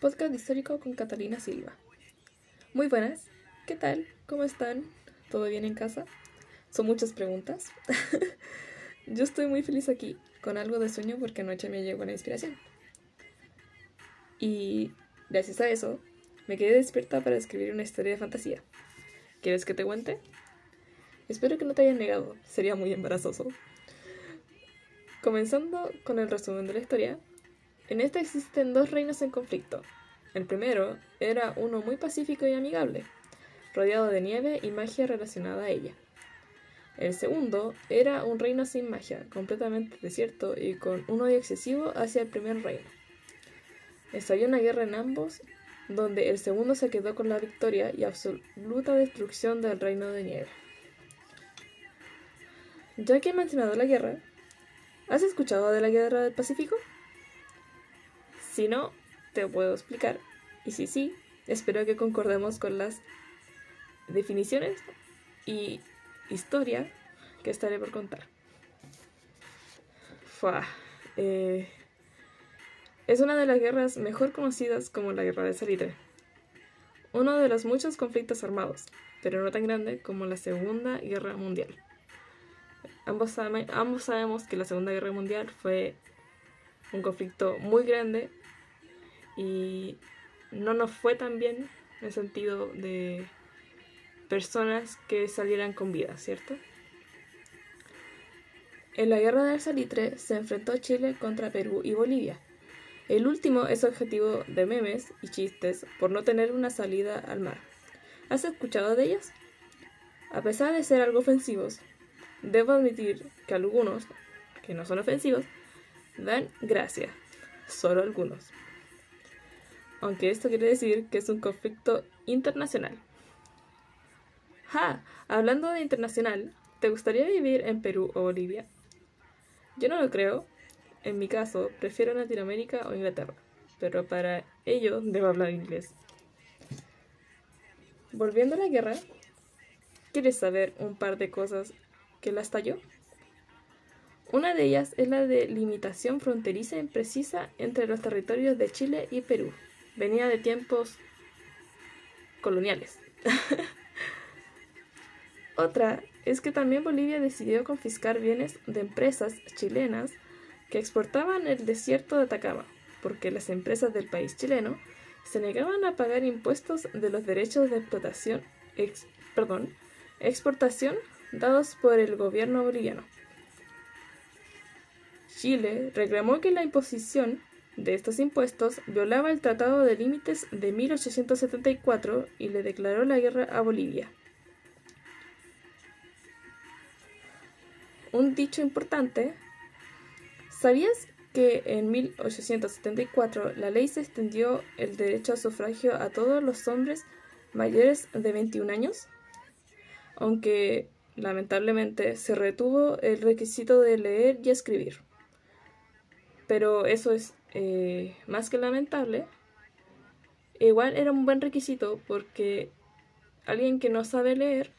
podcast histórico con Catalina Silva. Muy buenas, ¿qué tal? ¿Cómo están? ¿Todo bien en casa? Son muchas preguntas. Yo estoy muy feliz aquí, con algo de sueño porque anoche me llegó la inspiración. Y gracias a eso, me quedé despierta para escribir una historia de fantasía. ¿Quieres que te cuente? Espero que no te hayan negado, sería muy embarazoso. Comenzando con el resumen de la historia, en esta existen dos reinos en conflicto. El primero era uno muy pacífico y amigable, rodeado de nieve y magia relacionada a ella. El segundo era un reino sin magia, completamente desierto y con un odio excesivo hacia el primer reino. Estalló una guerra en ambos, donde el segundo se quedó con la victoria y absoluta destrucción del reino de nieve. Ya que he mencionado la guerra, ¿Has escuchado de la Guerra del Pacífico? Si no, te puedo explicar. Y si sí, espero que concordemos con las definiciones y historia que estaré por contar. Eh, es una de las guerras mejor conocidas como la Guerra de Salitre. Uno de los muchos conflictos armados, pero no tan grande como la Segunda Guerra Mundial. Ambos, sabemos que la Segunda Guerra Mundial fue un conflicto muy grande y no nos fue tan bien en el sentido de personas que salieran con vida, ¿cierto? En la guerra del salitre se enfrentó Chile contra Perú y Bolivia. El último es objetivo de memes y chistes por no tener una salida al mar. ¿Has escuchado de ellos? A pesar de ser algo ofensivos, Debo admitir que algunos, que no son ofensivos, dan gracia. Solo algunos. Aunque esto quiere decir que es un conflicto internacional. ¡Ja! Hablando de internacional, ¿te gustaría vivir en Perú o Bolivia? Yo no lo creo. En mi caso, prefiero Latinoamérica o Inglaterra. Pero para ello debo hablar inglés. Volviendo a la guerra, ¿quieres saber un par de cosas que la estalló. Una de ellas es la de limitación fronteriza imprecisa entre los territorios de Chile y Perú. Venía de tiempos coloniales. Otra es que también Bolivia decidió confiscar bienes de empresas chilenas que exportaban el desierto de Atacama, porque las empresas del país chileno se negaban a pagar impuestos de los derechos de explotación, perdón, exportación dados por el gobierno boliviano. Chile reclamó que la imposición de estos impuestos violaba el Tratado de Límites de 1874 y le declaró la guerra a Bolivia. Un dicho importante, ¿sabías que en 1874 la ley se extendió el derecho a sufragio a todos los hombres mayores de 21 años? Aunque Lamentablemente se retuvo el requisito de leer y escribir. Pero eso es eh, más que lamentable. Igual era un buen requisito porque alguien que no sabe leer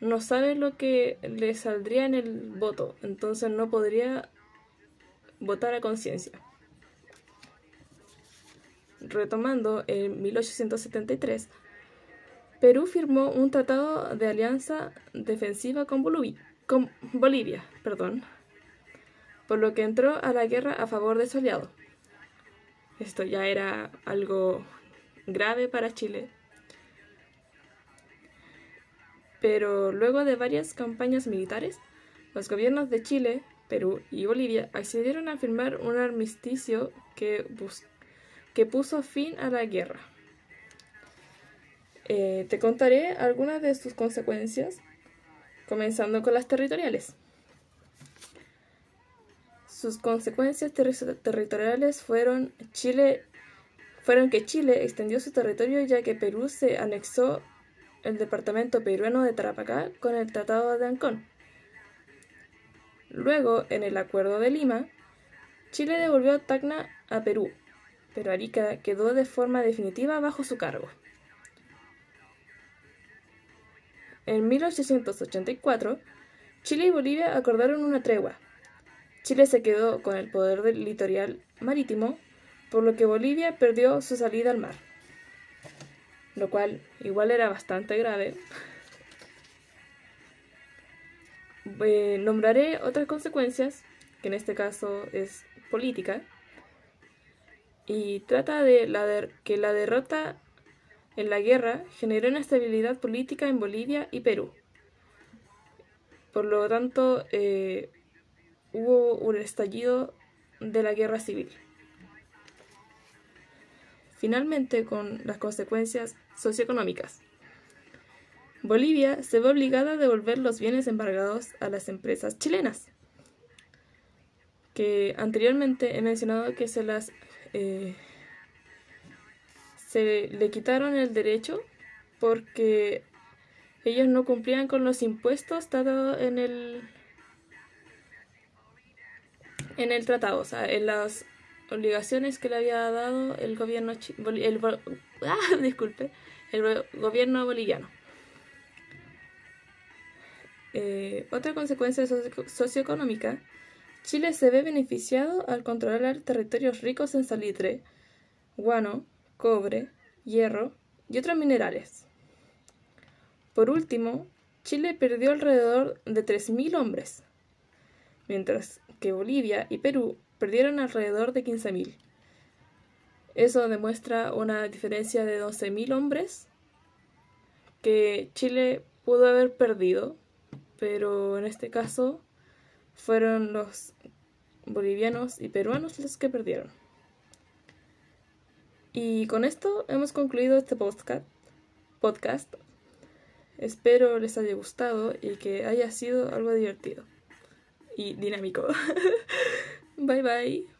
no sabe lo que le saldría en el voto, entonces no podría votar a conciencia. Retomando, en 1873 Perú firmó un tratado de alianza defensiva con, Bolivia, perdón, por lo que entró a la guerra a favor de su aliado. Esto ya era algo grave para Chile. Pero luego de varias campañas militares, los gobiernos de Chile, Perú y Bolivia accedieron a firmar un armisticio que, que puso fin a la guerra. Eh, te contaré algunas de sus consecuencias, comenzando con las territoriales. Sus consecuencias territoriales fueron, Chile, fueron que Chile extendió su territorio ya que Perú se anexó el departamento peruano de Tarapacá con el Tratado de Ancón. Luego, en el Acuerdo de Lima, Chile devolvió Tacna a Perú, pero Arica quedó de forma definitiva bajo su cargo. En 1884, Chile y Bolivia acordaron una tregua. Chile se quedó con el poder del litoral marítimo, por lo que Bolivia perdió su salida al mar, lo cual igual era bastante grave. Eh, nombraré otras consecuencias, que en este caso es política, y trata de, la que la derrota en la guerra generó inestabilidad política en Bolivia y Perú. Por lo tanto, eh, hubo un estallido de la guerra civil. Finalmente, con las consecuencias socioeconómicas. Bolivia se ve obligada a devolver los bienes embargados a las empresas chilenas, que anteriormente he mencionado que se las eh, se le quitaron el derecho porque ellos no cumplían con los impuestos dados en el en el tratado, o sea, en las obligaciones que le había dado el gobierno el, ah, el gobierno boliviano. Eh, otra consecuencia socioeconómica, Chile se ve beneficiado al controlar territorios ricos en salitre, guano, cobre, hierro y otros minerales. Por último, Chile perdió alrededor de 3.000 hombres, mientras que Bolivia y Perú perdieron alrededor de 15.000. Eso demuestra una diferencia de 12.000 hombres que Chile pudo haber perdido, pero en este caso fueron los bolivianos y peruanos los que perdieron. Y con esto hemos concluido este podcast. podcast. Espero les haya gustado y que haya sido algo divertido y dinámico. bye bye.